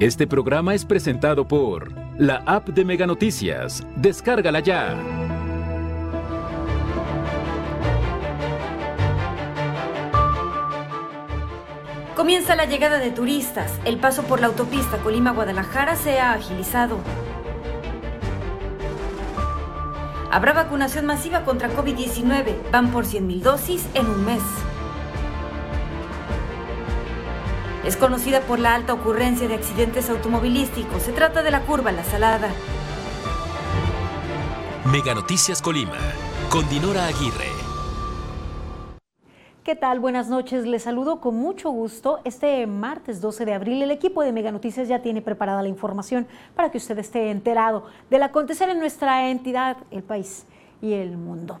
Este programa es presentado por la app de Mega Noticias. Descárgala ya. Comienza la llegada de turistas. El paso por la autopista Colima-Guadalajara se ha agilizado. Habrá vacunación masiva contra COVID-19. Van por 100.000 dosis en un mes. Es conocida por la alta ocurrencia de accidentes automovilísticos. Se trata de la curva La Salada. Mega Noticias Colima, con Dinora Aguirre. ¿Qué tal? Buenas noches. Les saludo con mucho gusto. Este martes 12 de abril el equipo de Mega Noticias ya tiene preparada la información para que usted esté enterado del acontecer en nuestra entidad, el país y el mundo.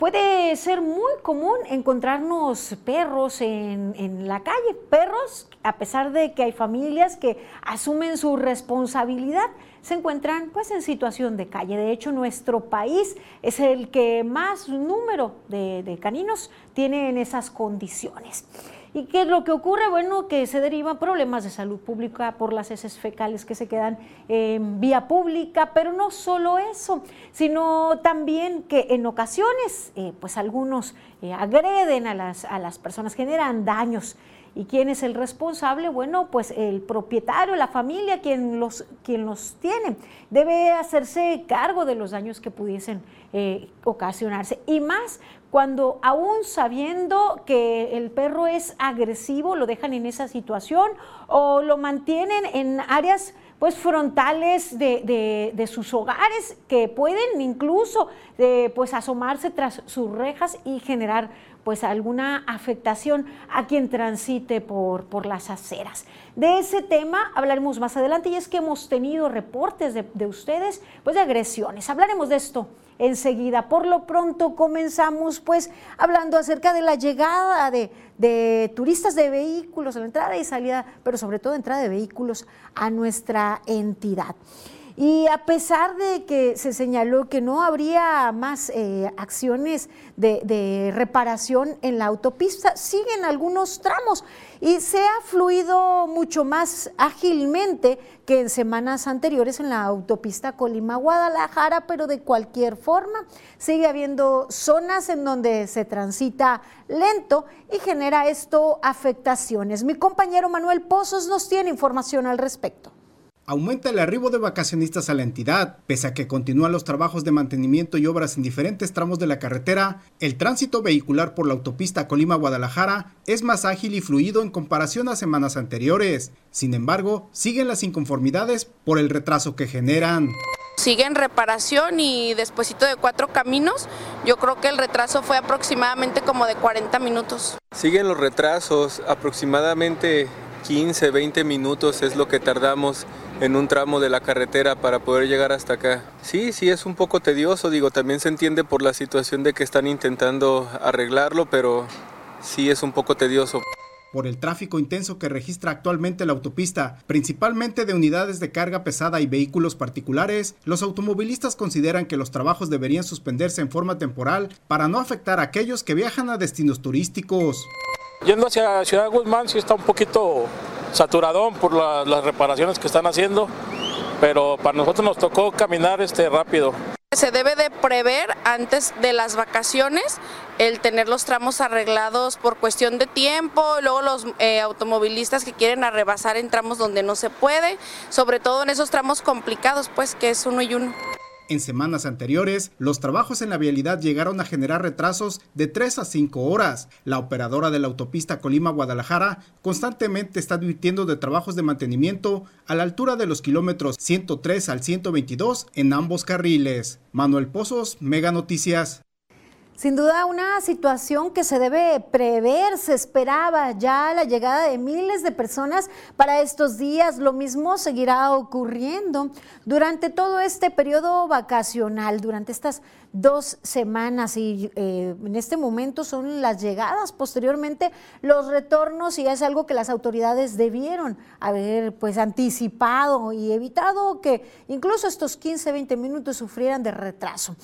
Puede ser muy común encontrarnos perros en, en, la calle, perros, a pesar de que hay familias que asumen su responsabilidad, se encuentran pues en situación de calle. De hecho, nuestro país es el que más número de, de caninos tiene en esas condiciones. ¿Y qué es lo que ocurre? Bueno, que se derivan problemas de salud pública por las heces fecales que se quedan en vía pública, pero no solo eso, sino también que en ocasiones, eh, pues algunos eh, agreden a las, a las personas, generan daños. ¿Y quién es el responsable? Bueno, pues el propietario, la familia, quien los, quien los tiene. Debe hacerse cargo de los daños que pudiesen eh, ocasionarse. Y más cuando aún sabiendo que el perro es agresivo, lo dejan en esa situación o lo mantienen en áreas pues frontales de, de, sus hogares que pueden incluso eh, pues asomarse tras sus rejas y generar pues alguna afectación a quien transite por, por las aceras. De ese tema hablaremos más adelante y es que hemos tenido reportes de, de ustedes pues de agresiones. Hablaremos de esto enseguida. Por lo pronto comenzamos pues hablando acerca de la llegada de, turistas de vehículos, la entrada y salida, pero sobre todo entrada de vehículos a nuestra entidad. Y a pesar de que se señaló que no habría más eh, acciones de, reparación en la autopista, siguen algunos tramos y se ha fluido mucho más ágilmente que en semanas anteriores en la autopista Colima-Guadalajara, pero de cualquier forma sigue habiendo zonas en donde se transita lento y genera esto afectaciones. Mi compañero Manuel Pozos nos tiene información al respecto aumenta el arribo de vacacionistas a la entidad. Pese a que continúan los trabajos de mantenimiento y obras en diferentes tramos de la carretera, el tránsito vehicular por la autopista Colima-Guadalajara es más ágil y fluido en comparación a semanas anteriores. Sin embargo, siguen las inconformidades por el retraso que generan sigue en reparación y despuesito de cuatro caminos, yo creo que el retraso fue aproximadamente como de 40 minutos. Siguen los retrasos, aproximadamente 15, 20 minutos es lo que tardamos en un tramo de la carretera para poder llegar hasta acá. Sí, sí, es un poco tedioso, digo, también se entiende por la situación de que están intentando arreglarlo, pero sí es un poco tedioso. Por el tráfico intenso que registra actualmente la autopista, principalmente de unidades de carga pesada y vehículos particulares, los automovilistas consideran que los trabajos deberían suspenderse en forma temporal para no afectar a aquellos que viajan a destinos turísticos. Yendo hacia Ciudad Guzmán sí está un poquito saturadón por la, las reparaciones que están haciendo, pero para nosotros nos tocó caminar este rápido. Se debe de prever antes de las vacaciones el tener los tramos arreglados por cuestión de tiempo, luego los eh, automovilistas que quieren arrebasar en tramos donde no se puede, sobre todo en esos tramos complicados, pues que es uno y uno. En semanas anteriores, los trabajos en la vialidad llegaron a generar retrasos de 3 a 5 horas. La operadora de la autopista Colima-Guadalajara constantemente está advirtiendo de trabajos de mantenimiento a la altura de los kilómetros 103 al 122 en ambos carriles. Manuel Pozos, Mega Noticias. Sin duda una situación que se debe prever, se esperaba ya la llegada de miles de personas para estos días, lo mismo seguirá ocurriendo durante todo este periodo vacacional, durante estas dos semanas y eh, en este momento son las llegadas, posteriormente los retornos y es algo que las autoridades debieron haber pues anticipado y evitado que incluso estos 15, 20 minutos sufrieran de retraso.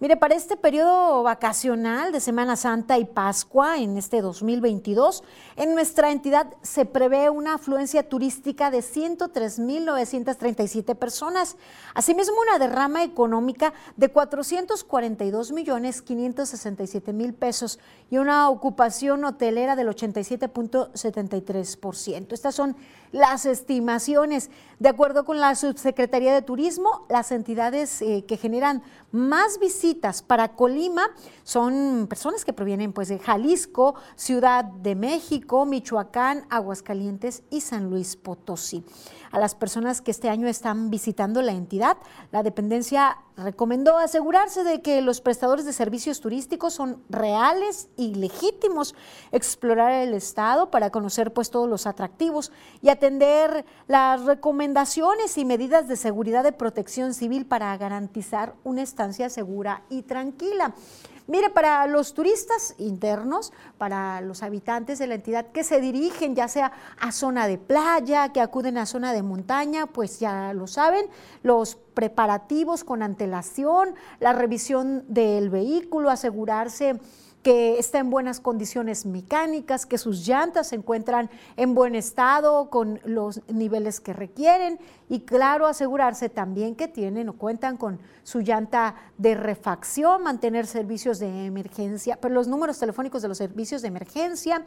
Mire, para este periodo vacacional de Semana Santa y Pascua en este 2022, en nuestra entidad se prevé una afluencia turística de 103.937 personas. Asimismo, una derrama económica de 442 millones 567 mil pesos y una ocupación hotelera del 87.73%. Estas son las estimaciones. De acuerdo con la Subsecretaría de Turismo, las entidades eh, que generan más visitas para Colima son personas que provienen pues, de Jalisco, Ciudad de México, Michoacán, Aguascalientes y San Luis Potosí a las personas que este año están visitando la entidad. La dependencia recomendó asegurarse de que los prestadores de servicios turísticos son reales y legítimos, explorar el estado para conocer pues todos los atractivos y atender las recomendaciones y medidas de seguridad de protección civil para garantizar una estancia segura y tranquila. Mire, para los turistas internos, para los habitantes de la entidad que se dirigen ya sea a zona de playa, que acuden a zona de montaña, pues ya lo saben, los preparativos con antelación, la revisión del vehículo, asegurarse que está en buenas condiciones mecánicas, que sus llantas se encuentran en buen estado, con los niveles que requieren y claro, asegurarse también que tienen o cuentan con su llanta de refacción, mantener servicios de emergencia, pero los números telefónicos de los servicios de emergencia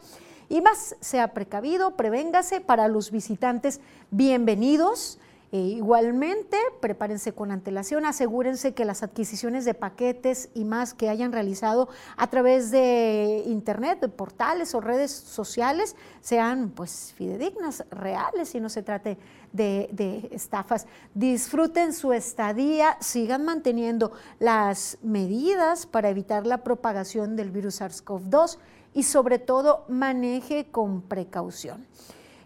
y más sea precavido, prevéngase para los visitantes bienvenidos eh, igualmente, prepárense con antelación, asegúrense que las adquisiciones de paquetes y más que hayan realizado a través de internet, de portales o redes sociales, sean pues fidedignas, reales y no se trate de, estafas. Disfruten su estadía, sigan manteniendo las medidas para evitar la propagación del virus SARS-CoV-2 y sobre todo maneje con precaución.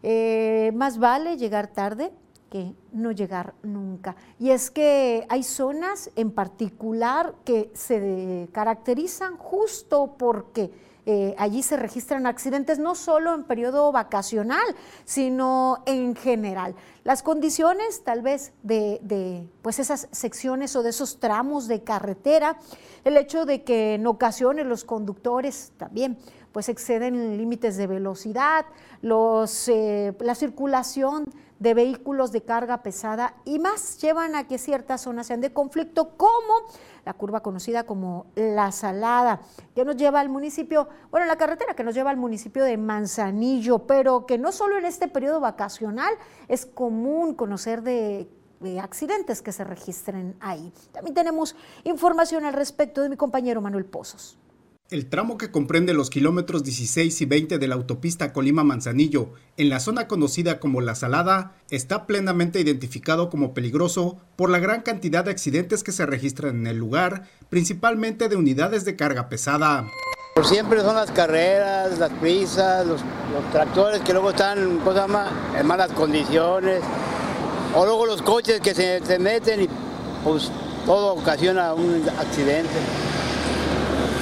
Eh, más vale llegar tarde que no llegar nunca. Y es que hay zonas en particular que se caracterizan justo porque eh, allí se registran accidentes no solo en periodo vacacional, sino en general. Las condiciones tal vez de, pues esas secciones o de esos tramos de carretera, el hecho de que en ocasiones los conductores también pues exceden límites de velocidad, los, eh, la circulación de vehículos de carga pesada y más llevan a que ciertas zonas sean de conflicto, como la curva conocida como La Salada, que nos lleva al municipio, bueno, la carretera que nos lleva al municipio de Manzanillo, pero que no solo en este periodo vacacional es común conocer de accidentes que se registren ahí. También tenemos información al respecto de mi compañero Manuel Pozos. El tramo que comprende los kilómetros 16 y 20 de la autopista Colima-Manzanillo, en la zona conocida como La Salada, está plenamente identificado como peligroso por la gran cantidad de accidentes que se registran en el lugar, principalmente de unidades de carga pesada. Por siempre son las carreras, las prisas, los, tractores que luego están en malas condiciones, o luego los coches que se, meten y pues todo ocasiona un accidente.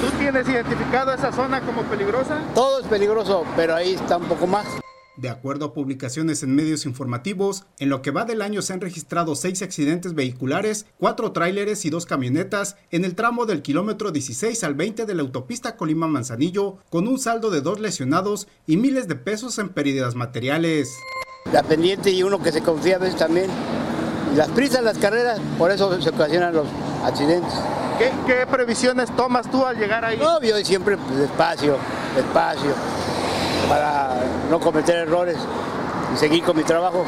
¿Tú tienes identificado esa zona como peligrosa? Todo es peligroso, pero ahí está un poco más. De acuerdo a publicaciones en medios informativos, en lo que va del año se han registrado seis accidentes vehiculares, cuatro tráileres y dos camionetas en el tramo del kilómetro 16 al 20 de la autopista Colima-Manzanillo, con un saldo de dos lesionados y miles de pesos en pérdidas materiales. La pendiente y uno que se confía a veces también. Las prisas, las carreras, por eso se ocasionan los accidentes. ¿Qué, previsiones tomas tú al llegar ahí? No, yo siempre pues, despacio, despacio, para no cometer errores y seguir con mi trabajo.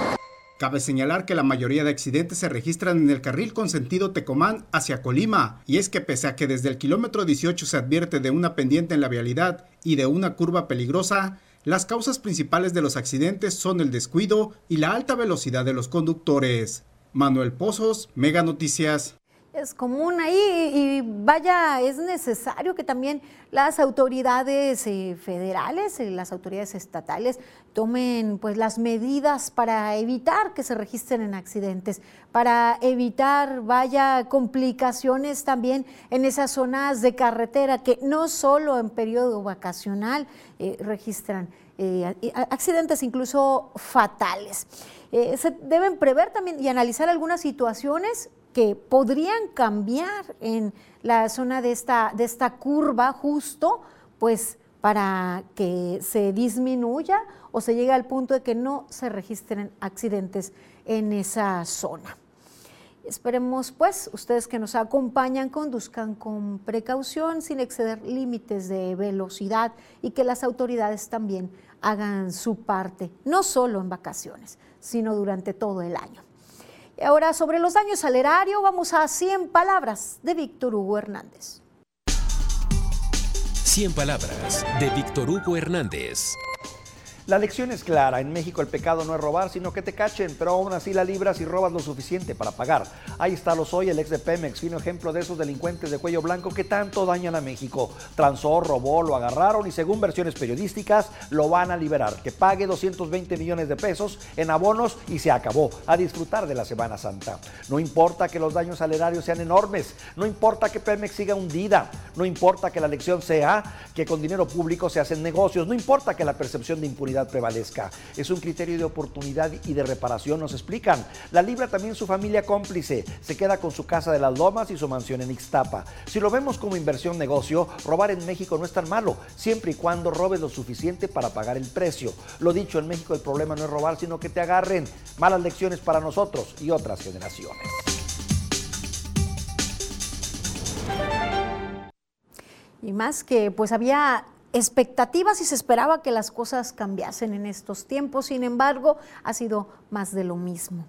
Cabe señalar que la mayoría de accidentes se registran en el carril con sentido Tecomán hacia Colima, y es que pese a que desde el kilómetro 18 se advierte de una pendiente en la vialidad y de una curva peligrosa, las causas principales de los accidentes son el descuido y la alta velocidad de los conductores. Manuel Pozos, Mega Noticias es común ahí y vaya, es necesario que también las autoridades eh, federales, y las autoridades estatales tomen pues las medidas para evitar que se registren en accidentes, para evitar vaya complicaciones también en esas zonas de carretera que no solo en periodo vacacional eh, registran eh, accidentes incluso fatales. se deben prever también y analizar algunas situaciones que podrían cambiar en la zona de esta, de esta curva justo, pues para que se disminuya o se llegue al punto de que no se registren accidentes en esa zona. Esperemos, pues, ustedes que nos acompañan conduzcan con precaución, sin exceder límites de velocidad y que las autoridades también hagan su parte, no solo en vacaciones, sino durante todo el año. Ahora, sobre los daños al erario, vamos a 100 palabras de Víctor Hugo Hernández. 100 palabras de Víctor Hugo Hernández. La lección es clara, en México el pecado no es robar, sino que te cachen, pero aún así la libras y robas lo suficiente para pagar. Ahí está soy el ex de Pemex, fino ejemplo de esos delincuentes de cuello blanco que tanto dañan a México. Transó, robó, lo agarraron y según versiones periodísticas lo van a liberar. Que pague 220 millones de pesos en abonos y se acabó. A disfrutar de la Semana Santa. No importa que los daños al erario sean enormes, no importa que Pemex siga hundida, no importa que la lección sea que con dinero público se hacen negocios, no importa que la percepción de impunidad prevalezca. Es un criterio de oportunidad y de reparación, nos explican. La libra también su familia cómplice. Se queda con su casa de las Lomas y su mansión en Ixtapa. Si lo vemos como inversión negocio, robar en México no es tan malo, siempre y cuando robes lo suficiente para pagar el precio. Lo dicho, en México el problema no es robar, sino que te agarren. Malas lecciones para nosotros y otras generaciones. Y más que pues había expectativas y se esperaba que las cosas cambiasen en estos tiempos, sin embargo, ha sido más de lo mismo.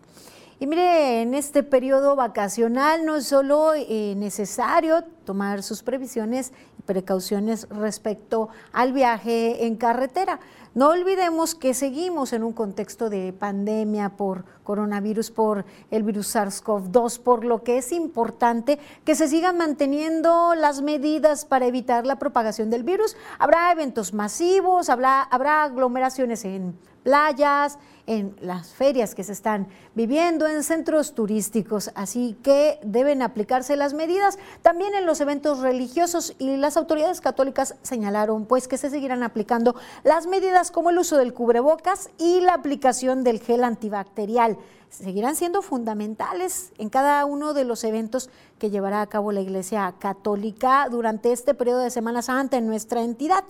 Y mire, en este periodo vacacional no es solo eh, necesario tomar sus previsiones y precauciones respecto al viaje en carretera. No olvidemos que seguimos en un contexto de pandemia por coronavirus, por el virus SARS-CoV-2, por lo que es importante que se sigan manteniendo las medidas para evitar la propagación del virus. Habrá eventos masivos, habrá, habrá aglomeraciones en playas, en las ferias que se están viviendo, en centros turísticos. Así que deben aplicarse las medidas también en los eventos religiosos y las autoridades católicas señalaron pues que se seguirán aplicando las medidas como el uso del cubrebocas y la aplicación del gel antibacterial. Seguirán siendo fundamentales en cada uno de los eventos que llevará a cabo la Iglesia Católica durante este periodo de Semana Santa en nuestra entidad.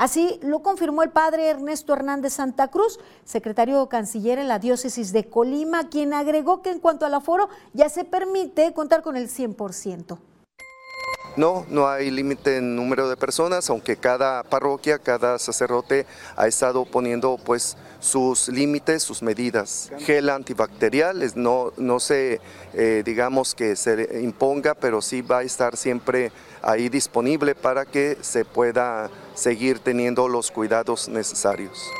Así lo confirmó el padre Ernesto Hernández Santa Cruz, secretario canciller en la diócesis de Colima, quien agregó que en cuanto al aforo ya se permite contar con el 100%. No, no hay límite en número de personas, aunque cada parroquia, cada sacerdote ha estado poniendo pues sus límites, sus medidas. Gel antibacterial, no, no se, eh, digamos que se imponga, pero sí va a estar siempre ahí disponible para que se pueda seguir teniendo los cuidados necesarios.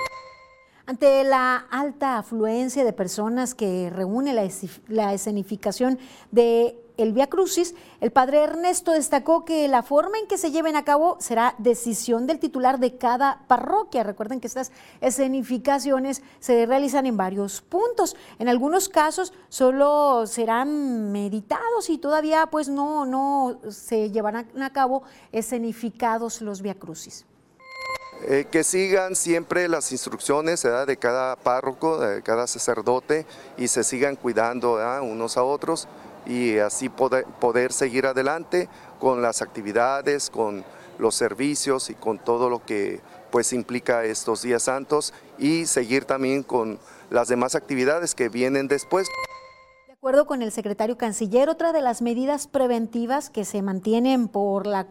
Ante la alta afluencia de personas que reúne la, escenificación de el Via Crucis, el padre Ernesto destacó que la forma en que se lleven a cabo será decisión del titular de cada parroquia. Recuerden que estas escenificaciones se realizan en varios puntos. En algunos casos solo serán meditados y todavía pues no, no se llevarán a cabo escenificados los Via Crucis. Eh, que sigan siempre las instrucciones de cada párroco, de cada sacerdote y se sigan cuidando unos a otros y así poder, poder seguir adelante con las actividades, con los servicios y con todo lo que pues implica estos días santos y seguir también con las demás actividades que vienen después. De acuerdo con el secretario canciller, otra de las medidas preventivas que se mantienen por la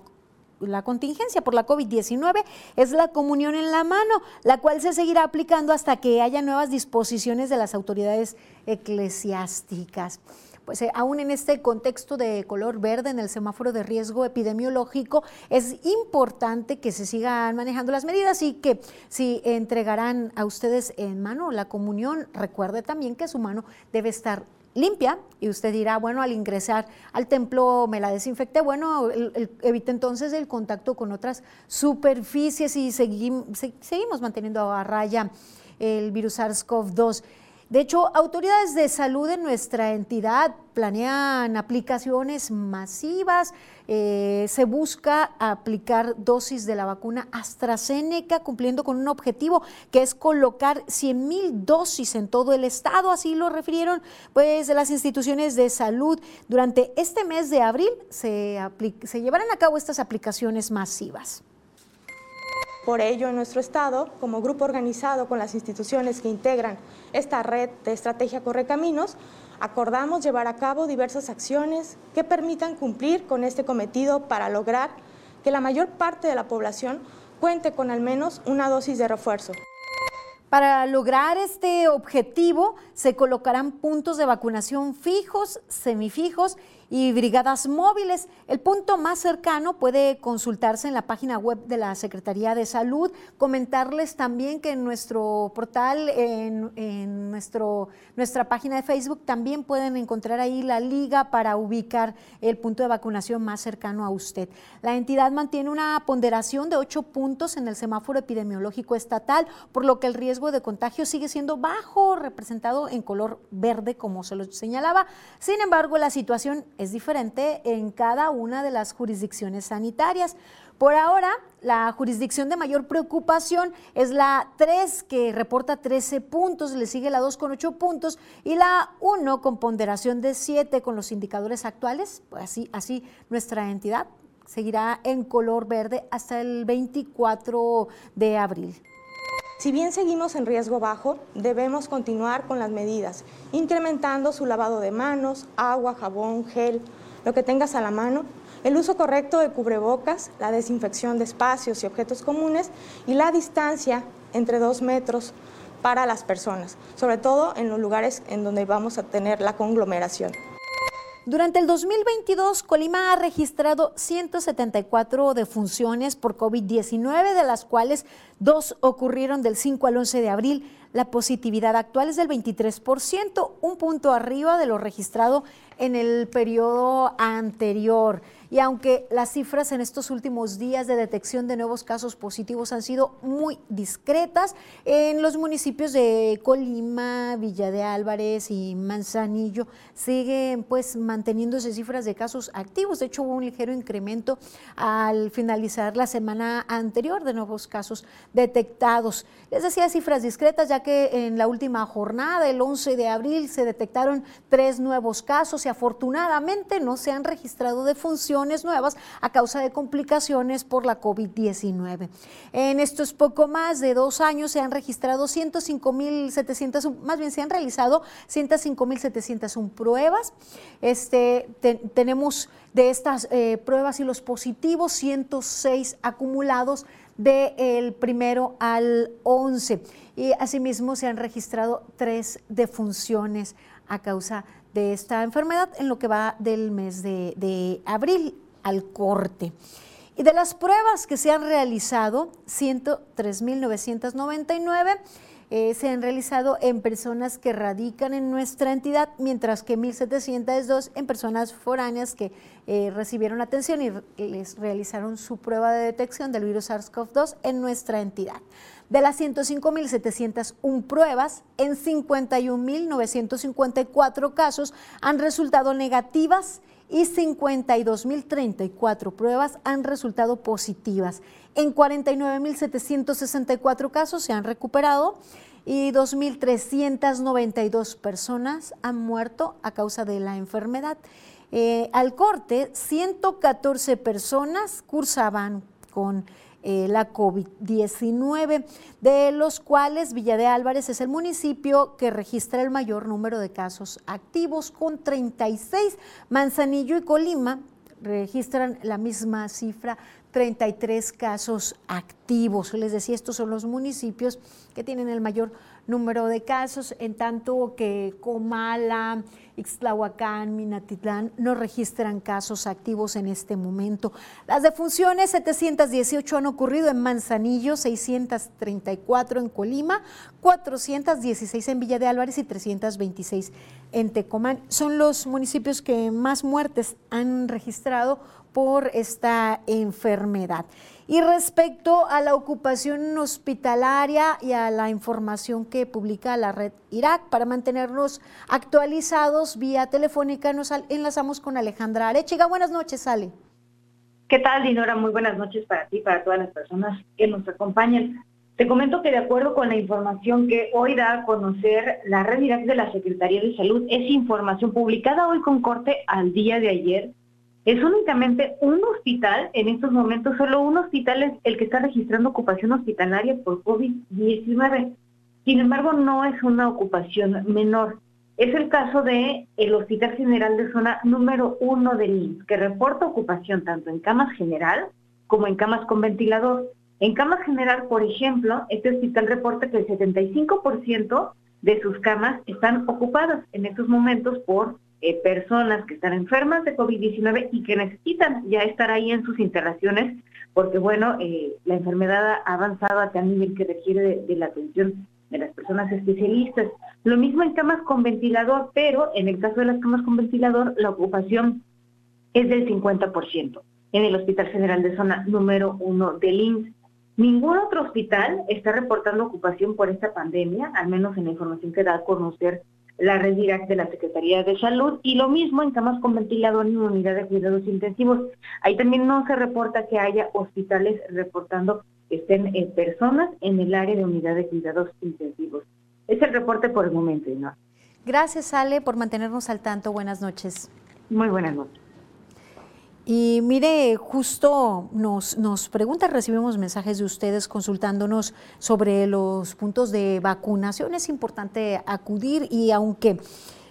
la contingencia por la COVID-19 es la comunión en la mano, la cual se seguirá aplicando hasta que haya nuevas disposiciones de las autoridades eclesiásticas pues eh, aún en este contexto de color verde en el semáforo de riesgo epidemiológico, es importante que se sigan manejando las medidas y que si entregarán a ustedes en mano la comunión, recuerde también que su mano debe estar limpia y usted dirá, bueno, al ingresar al templo me la desinfecté, bueno, evite entonces el contacto con otras superficies y seguimos manteniendo a raya el virus SARS-CoV-2. De hecho, autoridades de salud en nuestra entidad planean aplicaciones masivas eh, se busca aplicar dosis de la vacuna AstraZeneca, cumpliendo con un objetivo que es colocar 100 mil dosis en todo el estado. Así lo refirieron pues las instituciones de salud. Durante este mes de abril se, se llevarán a cabo estas aplicaciones masivas. Por ello, en nuestro Estado, como grupo organizado con las instituciones que integran esta red de estrategia Correcaminos, acordamos llevar a cabo diversas acciones que permitan cumplir con este cometido para lograr que la mayor parte de la población cuente con al menos una dosis de refuerzo. Para lograr este objetivo se colocarán puntos de vacunación fijos, semifijos y brigadas móviles. El punto más cercano puede consultarse en la página web de la Secretaría de Salud. Comentarles también que en nuestro portal, en, nuestro, nuestra página de Facebook, también pueden encontrar ahí la liga para ubicar el punto de vacunación más cercano a usted. La entidad mantiene una ponderación de ocho puntos en el semáforo epidemiológico estatal, por lo que el riesgo de contagio sigue siendo bajo, representado en color verde, como se lo señalaba. Sin embargo, la situación es diferente en cada una de las jurisdicciones sanitarias. Por ahora, la jurisdicción de mayor preocupación es la 3, que reporta 13 puntos, le sigue la 2 con 8 puntos y la 1 con ponderación de 7 con los indicadores actuales. Pues así, así nuestra entidad seguirá en color verde hasta el 24 de abril. Si bien seguimos en riesgo bajo, debemos continuar con las medidas, incrementando su lavado de manos, agua, jabón, gel, lo que tengas a la mano, el uso correcto de cubrebocas, la desinfección de espacios y objetos comunes y la distancia entre dos metros para las personas, sobre todo en los lugares en donde vamos a tener la conglomeración. Durante el 2022, Colima ha registrado 174 defunciones por COVID-19, de las cuales dos ocurrieron del 5 al 11 de abril. La positividad actual es del 23%, un punto arriba de lo registrado en el periodo anterior. Y aunque las cifras en estos últimos días de detección de nuevos casos positivos han sido muy discretas, en los municipios de Colima, Villa de Álvarez y Manzanillo siguen pues manteniéndose cifras de casos activos. De hecho, hubo un ligero incremento al finalizar la semana anterior de nuevos casos detectados. Les decía cifras discretas, ya que en la última jornada, el 11 de abril, se detectaron tres nuevos casos y afortunadamente no se han registrado defunciones nuevas a causa de complicaciones por la COVID-19. En estos poco más de dos años se han registrado 105.700, más bien se han realizado 105.701 pruebas. Este, tenemos de estas eh, pruebas y los positivos, 106 acumulados del primero al 11. Y asimismo se han registrado tres defunciones a causa de de esta enfermedad en lo que va del mes de, abril al corte. Y de las pruebas que se han realizado, 103.999 eh, se han realizado en personas que radican en nuestra entidad, mientras que 1.702 en personas foráneas que eh, recibieron atención y les realizaron su prueba de detección del virus SARS-CoV-2 en nuestra entidad. De las 105.701 pruebas, en 51.954 casos han resultado negativas y 52.034 pruebas han resultado positivas. En 49.764 casos se han recuperado y 2.392 personas han muerto a causa de la enfermedad. Eh, al corte, 114 personas cursaban con eh, la COVID-19, de los cuales Villa de Álvarez es el municipio que registra el mayor número de casos activos, con 36. Manzanillo y Colima registran la misma cifra, 33 casos activos. Les decía, estos son los municipios que tienen el mayor número de casos, en tanto que Comala, Ixtlahuacán, Minatitlán no registran casos activos en este momento. Las defunciones, 718 han ocurrido en Manzanillo, 634 en Colima, 416 en Villa de Álvarez y 326 en Tecomán. Son los municipios que más muertes han registrado por esta enfermedad. Y respecto a la ocupación hospitalaria y a la información que publica la red Irak, para mantenernos actualizados vía telefónica, nos enlazamos con Alejandra Arechiga. Buenas noches, Ale. ¿Qué tal, Dinora? Muy buenas noches para ti, para todas las personas que nos acompañan. Te comento que de acuerdo con la información que hoy da a conocer la red de la Secretaría de Salud, es información publicada hoy con corte al día de ayer. Es únicamente un hospital, en estos momentos solo un hospital es el que está registrando ocupación hospitalaria por COVID-19. Sin embargo, no es una ocupación menor. Es el caso de el Hospital General de Zona número uno del IMSS, que reporta ocupación tanto en camas general como en camas con ventilador. En camas general, por ejemplo, este hospital reporta que el 75% de sus camas están ocupadas en estos momentos por eh, personas que están enfermas de COVID-19 y que necesitan ya estar ahí en sus instalaciones porque, bueno, eh, la enfermedad ha avanzado a tal nivel que requiere de la atención de las personas especialistas. Lo mismo en camas con ventilador, pero en el caso de las camas con ventilador, la ocupación es del 50% en el Hospital General de Zona número 1 del INS. Ningún otro hospital está reportando ocupación por esta pandemia, al menos en la información que da a conocer la red directa de la Secretaría de Salud, y lo mismo en camas con ventilador y unidad de cuidados intensivos. Ahí también no se reporta que haya hospitales reportando estén en personas en el área de unidad de cuidados intensivos. Es el reporte por el momento, ¿no? Gracias, Ale, por mantenernos al tanto. Buenas noches. Muy buenas noches. Y mire, justo nos, nos pregunta, recibimos mensajes de ustedes consultándonos sobre los puntos de vacunación. Es importante acudir y aunque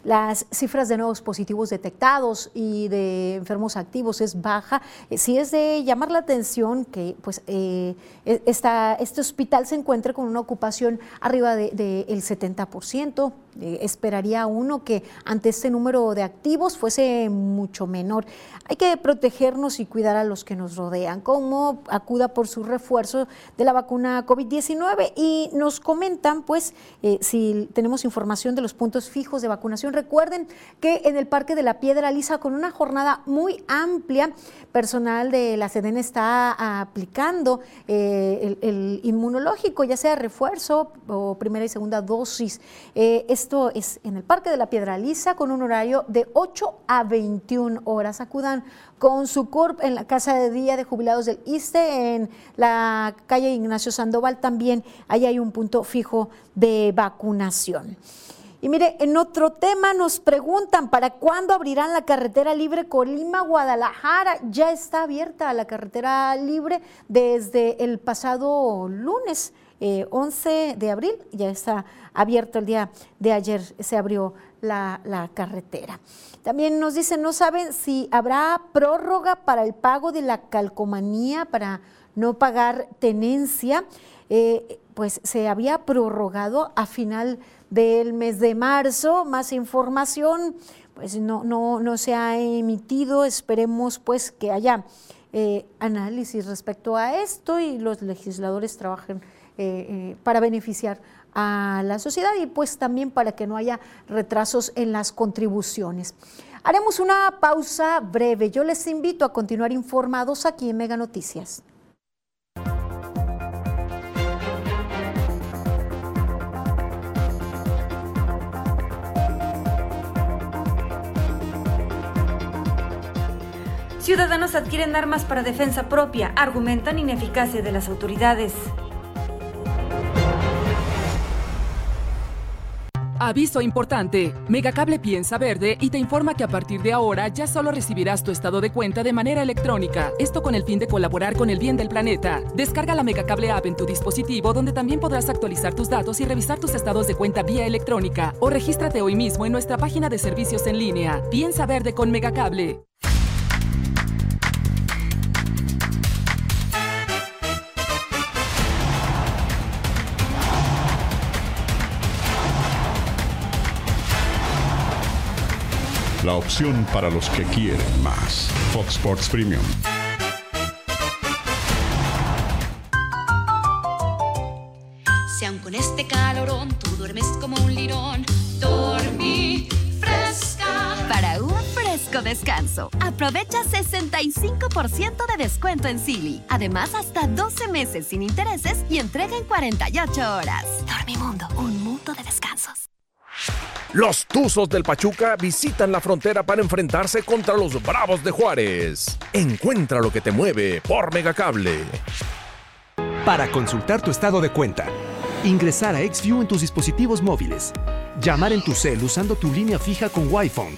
las cifras de nuevos positivos detectados y de enfermos activos es baja. Eh, sí es de llamar la atención que pues, eh, e, este hospital se encuentre con una ocupación arriba del de, 70%. Eh, esperaría uno que ante este número de activos fuese mucho menor. Hay que protegernos y cuidar a los que nos rodean, como acuda por su refuerzo de la vacuna COVID-19 y nos comentan pues si tenemos información de los puntos fijos de vacunación Recuerden que en el Parque de la Piedra Lisa, con una jornada muy amplia, personal de la SEDEN está aplicando eh, el, inmunológico, ya sea refuerzo o primera y segunda dosis. Eh, esto es en el Parque de la Piedra Lisa, con un horario de 8 a 21 horas. Acudan con su CURP en la Casa de Día de Jubilados del ISTE, en la calle Ignacio Sandoval también. Ahí hay un punto fijo de vacunación. Y mire, en otro tema nos preguntan, ¿para cuándo abrirán la carretera libre Colima-Guadalajara? Ya está abierta la carretera libre desde el pasado lunes. 11 eh, de abril, ya está abierto el día de ayer, se abrió la, carretera. También nos dicen, no saben si habrá prórroga para el pago de la calcomanía para no pagar tenencia. Eh, pues se había prorrogado a final del mes de marzo. Más información, pues no, no, no se ha emitido. Esperemos pues que haya eh, análisis respecto a esto y los legisladores trabajen eh, para beneficiar a la sociedad y pues también para que no haya retrasos en las contribuciones. Haremos una pausa breve. Yo les invito a continuar informados aquí en Mega Noticias. Ciudadanos adquieren armas para defensa propia, argumentan ineficacia de las autoridades. Aviso importante. Megacable piensa verde y te informa que a partir de ahora ya solo recibirás tu estado de cuenta de manera electrónica. Esto con el fin de colaborar con el bien del planeta. Descarga la Megacable app en tu dispositivo donde también podrás actualizar tus datos y revisar tus estados de cuenta vía electrónica. O regístrate hoy mismo en nuestra página de servicios en línea. Piensa verde con Megacable. La opción para los que quieren más. Fox Sports Premium. Si aun con este calorón tú duermes como un lirón, dormí fresca. Para un fresco descanso, aprovecha 65% de descuento en Silly. Además, hasta 12 meses sin intereses y entrega en 48 horas. Dormimundo, un mundo de descansos. Los Tuzos del Pachuca visitan la frontera para enfrentarse contra los Bravos de Juárez. Encuentra lo que te mueve por Megacable. Para consultar tu estado de cuenta, ingresar a XView en tus dispositivos móviles, llamar en tu cel usando tu línea fija con Wi-Fi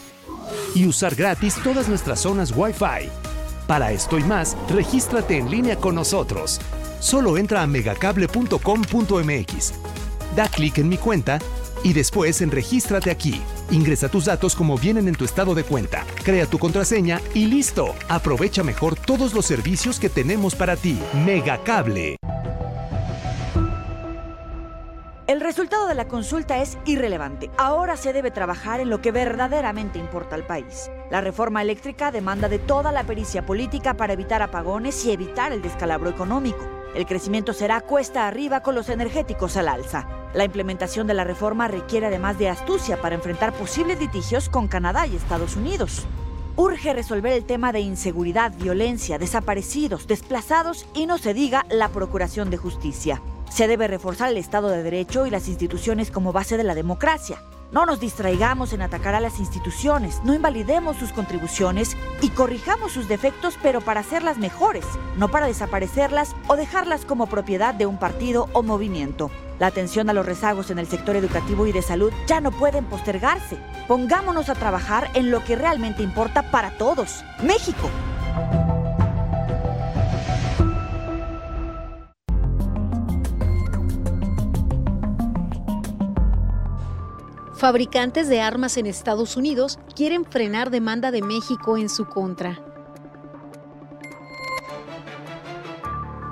y usar gratis todas nuestras zonas Wi-Fi. Para esto y más, regístrate en línea con nosotros. Solo entra a megacable.com.mx. Da clic en mi cuenta y después en Regístrate aquí. Ingresa tus datos como vienen en tu estado de cuenta, crea tu contraseña y listo. Aprovecha mejor todos los servicios que tenemos para ti. Megacable. El resultado de la consulta es irrelevante. Ahora se debe trabajar en lo que verdaderamente importa al país. La reforma eléctrica demanda de toda la pericia política para evitar apagones y evitar el descalabro económico. El crecimiento será cuesta arriba con los energéticos al alza. La implementación de la reforma requiere además de astucia para enfrentar posibles litigios con Canadá y Estados Unidos. Urge resolver el tema de inseguridad, violencia, desaparecidos, desplazados y no se diga la procuración de justicia. Se debe reforzar el Estado de Derecho y las instituciones como base de la democracia. No nos distraigamos en atacar a las instituciones, no invalidemos sus contribuciones y corrijamos sus defectos, pero para hacerlas mejores, no para desaparecerlas o dejarlas como propiedad de un partido o movimiento. La atención a los rezagos en el sector educativo y de salud ya no pueden postergarse. Pongámonos a trabajar en lo que realmente importa para todos. México. Fabricantes de armas en Estados Unidos quieren frenar demanda de México en su contra.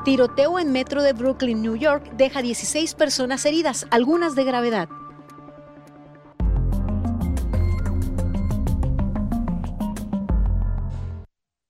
Tiroteo en metro de Brooklyn, New York, deja 16 personas heridas, algunas de gravedad.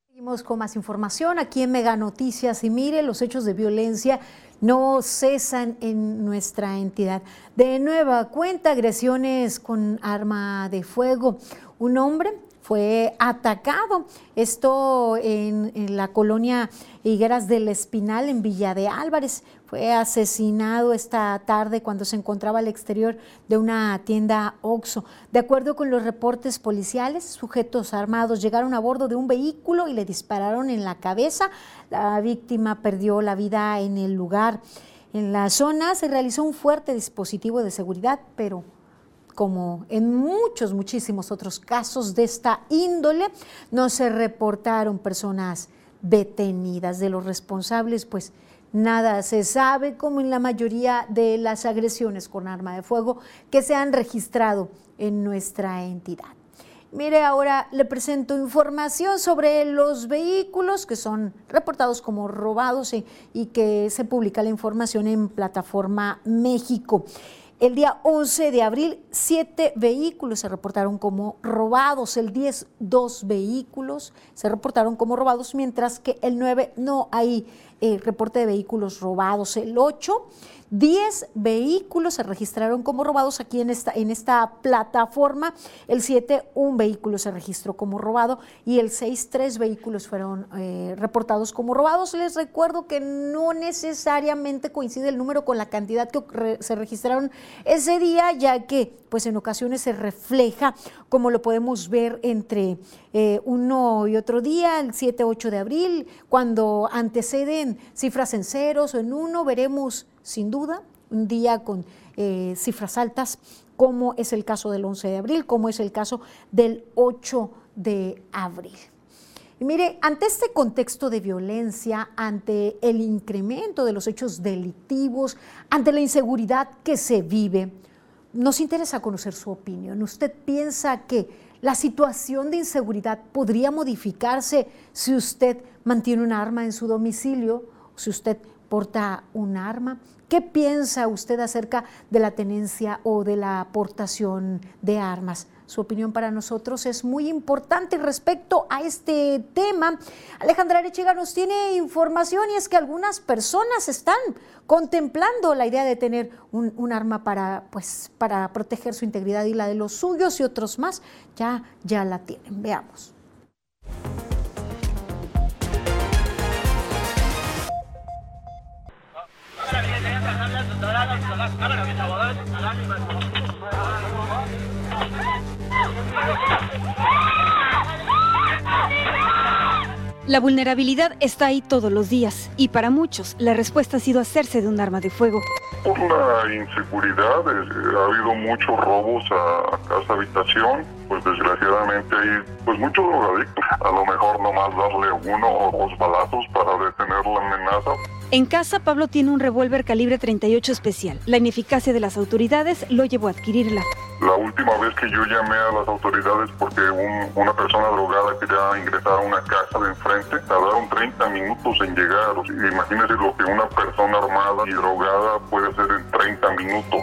Seguimos con más información aquí en Mega Noticias y mire, los hechos de violencia no cesan en nuestra entidad. De nueva cuenta, agresiones con arma de fuego. Un hombre fue atacado, esto en, la colonia Higueras del Espinal, en Villa de Álvarez. Fue asesinado esta tarde cuando se encontraba al exterior de una tienda OXO. De acuerdo con los reportes policiales, sujetos armados llegaron a bordo de un vehículo y le dispararon en la cabeza. La víctima perdió la vida en el lugar. En la zona se realizó un fuerte dispositivo de seguridad, pero como en muchos, muchísimos otros casos de esta índole, no se reportaron personas detenidas de los responsables, pues nada se sabe, como en la mayoría de las agresiones con arma de fuego que se han registrado en nuestra entidad. Mire, ahora le presento información sobre los vehículos que son reportados como robados y, que se publica la información en Plataforma México. El día 11 de abril, siete vehículos se reportaron como robados, el 10, dos vehículos se reportaron como robados, mientras que el 9 no hay eh, reporte de vehículos robados, el 8 10 vehículos se registraron como robados aquí en esta, en esta plataforma. El 7, un vehículo se registró como robado y el 6, tres vehículos fueron eh, reportados como robados. Les recuerdo que no necesariamente coincide el número con la cantidad que se registraron ese día, ya que pues en ocasiones se refleja, como lo podemos ver entre eh, uno y otro día, el 7, 8 de abril, cuando anteceden cifras en ceros o en uno, veremos sin duda, un día con eh, cifras altas, como es el caso del 11 de abril, como es el caso del 8 de abril. Y mire, ante este contexto de violencia, ante el incremento de los hechos delictivos, ante la inseguridad que se vive, nos interesa conocer su opinión. ¿Usted piensa que la situación de inseguridad podría modificarse si usted mantiene un arma en su domicilio, si usted porta un arma? ¿Qué piensa usted acerca de la tenencia o de la aportación de armas? Su opinión para nosotros es muy importante respecto a este tema. Alejandra Arechiga nos tiene información y es que algunas personas están contemplando la idea de tener un, arma para, pues, para proteger su integridad y la de los suyos y otros más ya, ya la tienen. Veamos. La vulnerabilidad está ahí todos los días y para muchos la respuesta ha sido hacerse de un arma de fuego. Por la inseguridad eh, ha habido muchos robos a casa habitación, pues desgraciadamente hay pues muchos drogadictos. A lo mejor nomás darle uno o dos balazos para detener la amenaza. En casa, Pablo tiene un revólver calibre 38 especial. La ineficacia de las autoridades lo llevó a adquirirla. La última vez que yo llamé a las autoridades porque una persona drogada quería ingresar a una casa de enfrente, tardaron 30 minutos en llegar. Imagínense lo que una persona armada y drogada puede hacer en 30 minutos.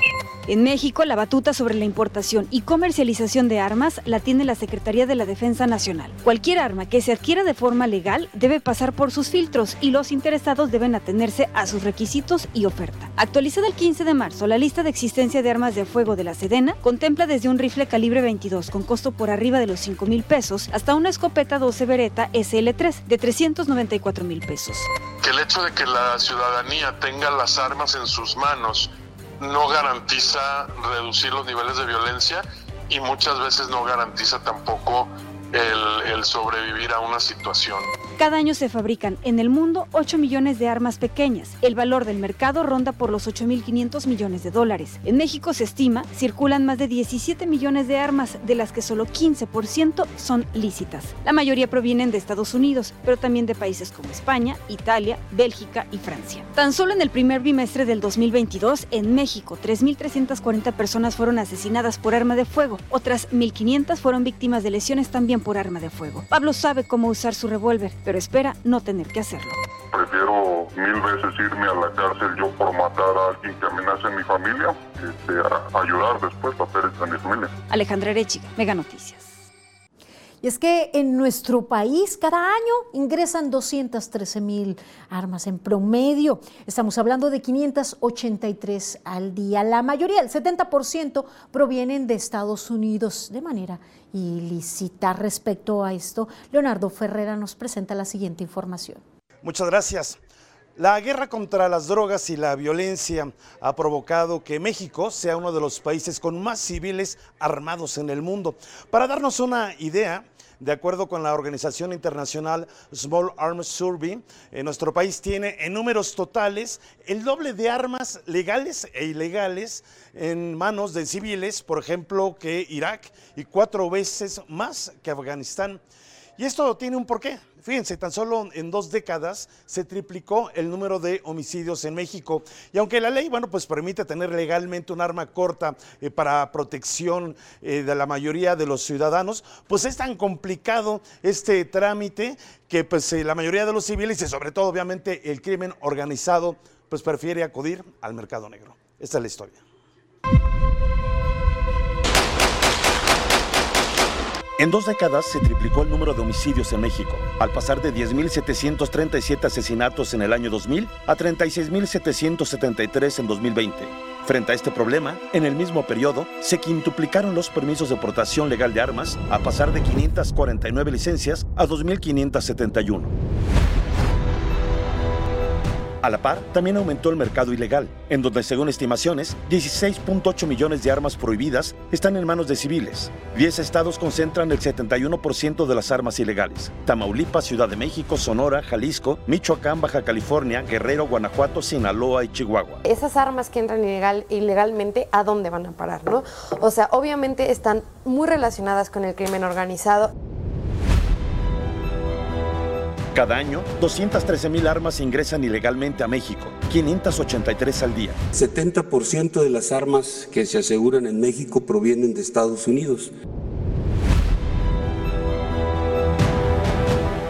En México, la batuta sobre la importación y comercialización de armas la tiene la Secretaría de la Defensa Nacional. Cualquier arma que se adquiera de forma legal debe pasar por sus filtros y los interesados deben atenerse a sus requisitos y oferta. Actualizada el 15 de marzo, la lista de existencia de armas de fuego de la Sedena contempla desde un rifle calibre 22 con costo por arriba de los 5 mil pesos hasta una escopeta 12 Beretta SL3 de 394 mil pesos. Que el hecho de que la ciudadanía tenga las armas en sus manos no garantiza reducir los niveles de violencia y muchas veces no garantiza tampoco el, sobrevivir a una situación. Cada año se fabrican en el mundo 8 millones de armas pequeñas. El valor del mercado ronda por los 8.500 millones de dólares. En México se estima circulan más de 17 millones de armas, de las que solo 15% son lícitas. La mayoría provienen de Estados Unidos, pero también de países como España, Italia, Bélgica y Francia. Tan solo en el primer bimestre del 2022, en México, 3.340 personas fueron asesinadas por arma de fuego. Otras 1.500 fueron víctimas de lesiones también por arma de fuego. Pablo sabe cómo usar su revólver, pero espera no tener que hacerlo. Prefiero mil veces irme a la cárcel yo por matar a alguien que amenace a mi familia, este, a ayudar después a hacer a mi familia. Alejandra Erechiga, Mega Noticias. Y es que en nuestro país cada año ingresan 213 mil armas en promedio. Estamos hablando de 583 al día. La mayoría, el 70%, provienen de Estados Unidos de manera ilícita. Respecto a esto, Leonardo Ferrera nos presenta la siguiente información. Muchas gracias. La guerra contra las drogas y la violencia ha provocado que México sea uno de los países con más civiles armados en el mundo. Para darnos una idea, de acuerdo con la organización internacional Small Arms Survey, eh, nuestro país tiene en números totales el doble de armas legales e ilegales en manos de civiles, por ejemplo, que Irak y cuatro veces más que Afganistán. Y esto tiene un porqué. Fíjense, tan solo en dos décadas se triplicó el número de homicidios en México. Y aunque la ley, bueno, pues permite tener legalmente un arma corta eh, para protección eh, de la mayoría de los ciudadanos, pues es tan complicado este trámite que pues eh, la mayoría de los civiles y sobre todo obviamente el crimen organizado, pues prefiere acudir al mercado negro. Esta es la historia. En dos décadas se triplicó el número de homicidios en México, al pasar de 10.737 asesinatos en el año 2000 a 36.773 en 2020. Frente a este problema, en el mismo periodo se quintuplicaron los permisos de portación legal de armas, a pasar de 549 licencias a 2.571. A la par, también aumentó el mercado ilegal, en donde, según estimaciones, 16.8 millones de armas prohibidas están en manos de civiles. 10 estados concentran el 71% de las armas ilegales. Tamaulipas, Ciudad de México, Sonora, Jalisco, Michoacán, Baja California, Guerrero, Guanajuato, Sinaloa y Chihuahua. Esas armas que entran ilegal, ilegalmente, ¿a dónde van a parar? ¿no? O sea, obviamente están muy relacionadas con el crimen organizado. Cada año, 213 mil armas ingresan ilegalmente a México, 583 al día. 70% de las armas que se aseguran en México provienen de Estados Unidos.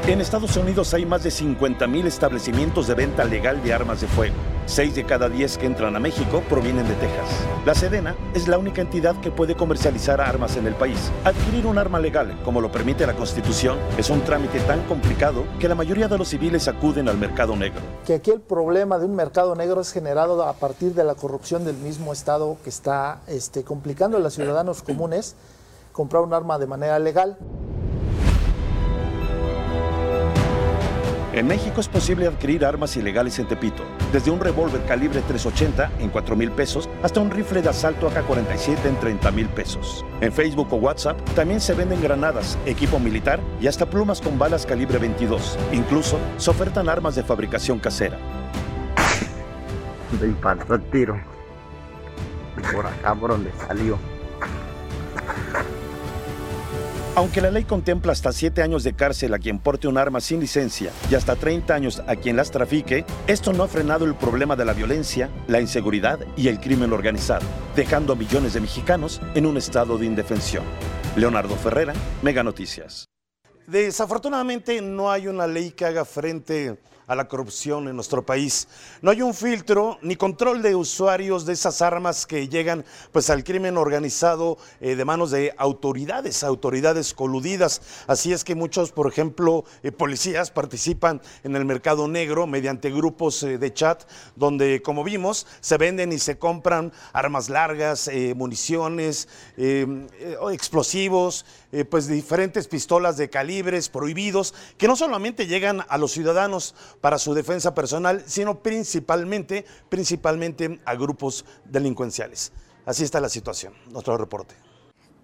En Estados Unidos hay más de 50 mil establecimientos de venta legal de armas de fuego. Seis de cada diez que entran a México provienen de Texas. La Sedena es la única entidad que puede comercializar armas en el país. Adquirir un arma legal, como lo permite la Constitución, es un trámite tan complicado que la mayoría de los civiles acuden al mercado negro. Que aquí el problema de un mercado negro es generado a partir de la corrupción del mismo Estado que está este, complicando a los ciudadanos comunes comprar un arma de manera legal. En México es posible adquirir armas ilegales en Tepito, desde un revólver calibre 380 en 4 mil pesos hasta un rifle de asalto AK-47 en 30 mil pesos. En Facebook o WhatsApp también se venden granadas, equipo militar y hasta plumas con balas calibre 22. Incluso se ofertan armas de fabricación casera. Me impactó el tiro. Por acá, por donde salió. Aunque la ley contempla hasta 7 años de cárcel a quien porte un arma sin licencia y hasta 30 años a quien las trafique, esto no ha frenado el problema de la violencia, la inseguridad y el crimen organizado, dejando a millones de mexicanos en un estado de indefensión. Leonardo Ferrera, Mega Noticias. Desafortunadamente no hay una ley que haga frente a la corrupción en nuestro país. No hay un filtro ni control de usuarios de esas armas que llegan pues al crimen organizado eh, de manos de autoridades, autoridades coludidas. Así es que muchos, por ejemplo, eh, policías participan en el mercado negro mediante grupos eh, de chat donde, como vimos, se venden y se compran armas largas, municiones, explosivos, pues diferentes pistolas de calibres prohibidos que no solamente llegan a los ciudadanos, para su defensa personal, sino principalmente, principalmente a grupos delincuenciales. Así está la situación. Nuestro reporte.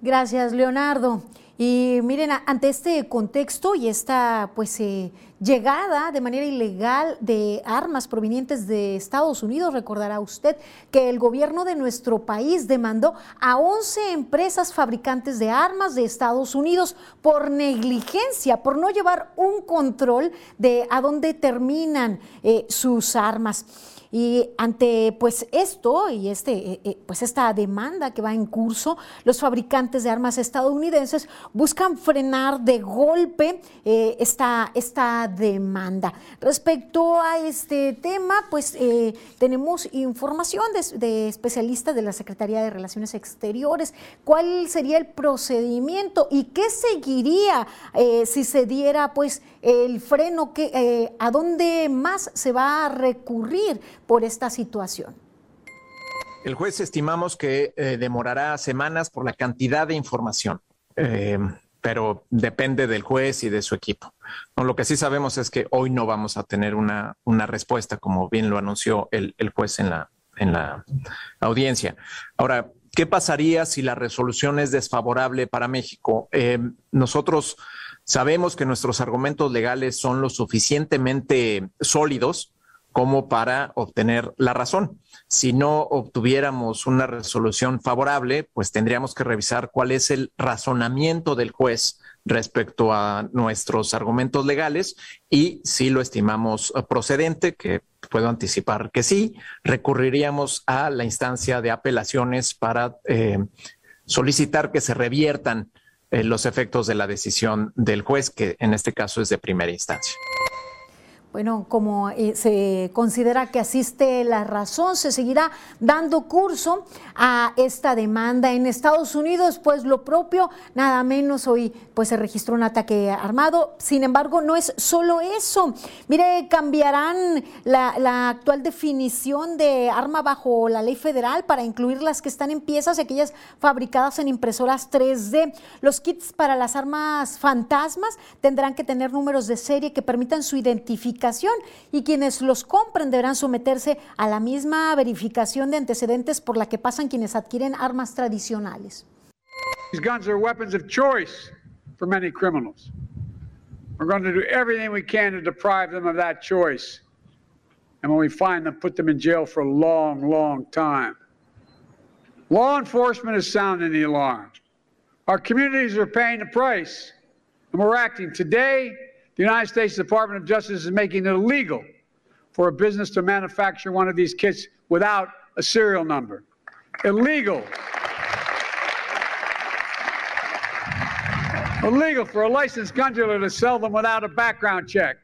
Gracias, Leonardo. Y miren, ante este contexto y esta pues eh, llegada de manera ilegal de armas provenientes de Estados Unidos, recordará usted que el gobierno de nuestro país demandó a 11 empresas fabricantes de armas de Estados Unidos por negligencia, por no llevar un control de a dónde terminan eh, sus armas. Y ante pues esto y este, eh, eh, pues esta demanda que va en curso, los fabricantes de armas estadounidenses buscan frenar de golpe eh, esta, esta demanda. Respecto a este tema, pues tenemos información de especialistas de la Secretaría de Relaciones Exteriores. ¿Cuál sería el procedimiento y qué seguiría si se diera pues el freno? Que, ¿A dónde más se va a recurrir? por esta situación? El juez estimamos que eh, demorará semanas por la cantidad de información, eh, pero depende del juez y de su equipo. lo que sí sabemos es que hoy no vamos a tener una, una respuesta, como bien lo anunció el, el, juez en la, en la audiencia. Ahora, ¿qué pasaría si la resolución es desfavorable para México? Eh, nosotros sabemos que nuestros argumentos legales son lo suficientemente sólidos como para obtener la razón. Si no obtuviéramos una resolución favorable, pues tendríamos que revisar cuál es el razonamiento del juez respecto a nuestros argumentos legales y si lo estimamos procedente, que puedo anticipar que sí, recurriríamos a la instancia de apelaciones para eh, solicitar que se reviertan eh, los efectos de la decisión del juez, que en este caso es de primera instancia. Bueno, como eh, se considera que asiste la razón, se seguirá dando curso a esta demanda en Estados Unidos, pues lo propio, nada menos hoy pues se registró un ataque armado. Sin embargo, no es solo eso. Mire, cambiarán la, la actual definición de arma bajo la ley federal para incluir las que están en piezas y aquellas fabricadas en impresoras 3D. Los kits para las armas fantasmas tendrán que tener números de serie que permitan su identificación y quienes los compren deberán someterse a la misma verificación de antecedentes por la que pasan quienes adquieren armas tradicionales. These guns are weapons of choice for many criminals. We're going to do everything we can to deprive them of that choice. And when we find them, put them in jail for a long, long time. Law enforcement is sounding the alarm. Our communities are paying the price, and we're acting today The United States Department of Justice is making it illegal for a business to manufacture one of these kits without a serial number. Illegal. Illegal for a licensed gun dealer to sell them without a background check.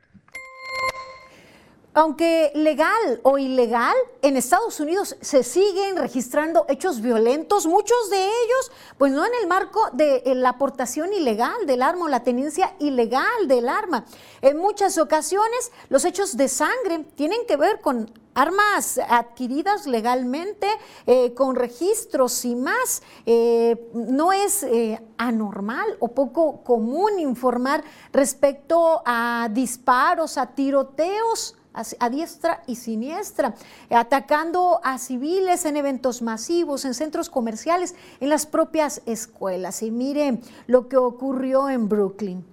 Aunque legal o ilegal, en Estados Unidos se siguen registrando hechos violentos, muchos de ellos, pues no en el marco de eh, la aportación ilegal del arma o la tenencia ilegal del arma. En muchas ocasiones los hechos de sangre tienen que ver con armas adquiridas legalmente, eh, con registros y más. Eh, no es anormal o poco común informar respecto a disparos, a tiroteos a diestra y siniestra, atacando a civiles en eventos masivos, en centros comerciales, en las propias escuelas. Y mire lo que ocurrió en Brooklyn.